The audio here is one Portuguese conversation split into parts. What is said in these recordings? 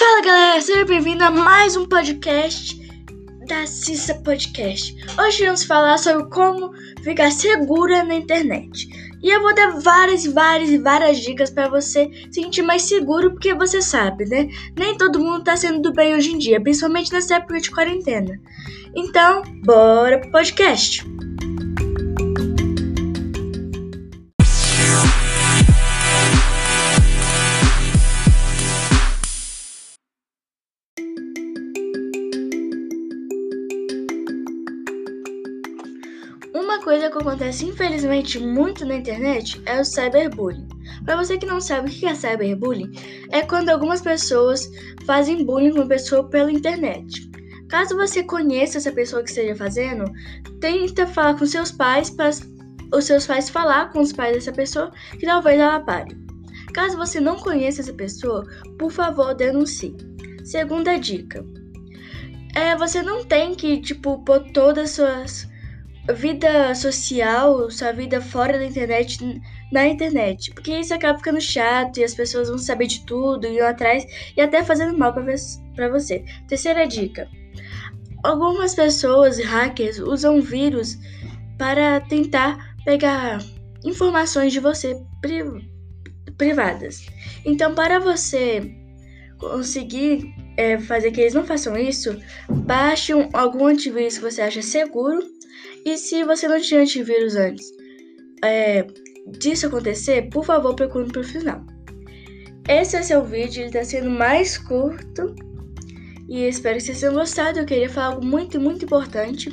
Fala galera, seja bem-vindo a mais um podcast da Cissa Podcast. Hoje vamos falar sobre como ficar segura na internet. E eu vou dar várias, várias e várias dicas para você se sentir mais seguro, porque você sabe, né? Nem todo mundo tá sendo do bem hoje em dia, principalmente nessa época de quarentena. Então, bora pro podcast! Uma coisa que acontece infelizmente muito na internet é o cyberbullying. Para você que não sabe o que é cyberbullying, é quando algumas pessoas fazem bullying com uma pessoa pela internet. Caso você conheça essa pessoa que esteja fazendo, tenta falar com seus pais para os seus pais falar com os pais dessa pessoa que talvez ela pare. Caso você não conheça essa pessoa, por favor denuncie. Segunda dica: é você não tem que tipo pôr todas as suas vida social, sua vida fora da internet, na internet. Porque isso acaba ficando chato e as pessoas vão saber de tudo e atrás e até fazendo mal para você. Terceira dica: algumas pessoas, hackers, usam vírus para tentar pegar informações de você privadas. Então, para você conseguir é, fazer que eles não façam isso, baixe um, algum antivírus que você acha seguro e se você não tinha antivírus antes é, disso acontecer, por favor, procure um profissional. Esse é seu vídeo, ele está sendo mais curto. E espero que vocês tenham gostado. Eu queria falar algo muito, muito importante.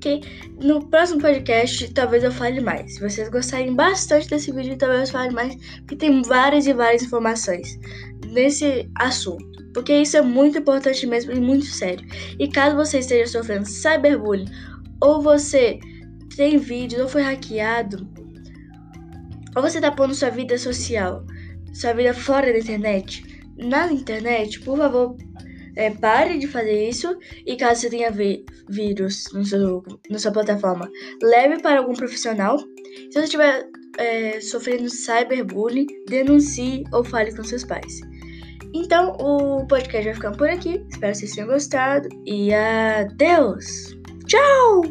Que no próximo podcast talvez eu fale mais. Se vocês gostarem bastante desse vídeo, talvez eu fale mais. Porque tem várias e várias informações nesse assunto. Porque isso é muito importante mesmo e muito sério. E caso você esteja sofrendo cyberbullying ou você tem vídeos, ou foi hackeado, ou você tá pondo sua vida social, sua vida fora da internet, na internet, por favor, é, pare de fazer isso e caso você tenha vírus no seu, na sua plataforma, leve para algum profissional. Se você estiver é, sofrendo cyberbullying, denuncie ou fale com seus pais. Então, o podcast vai ficando por aqui. Espero que vocês tenham gostado e adeus! Tchau!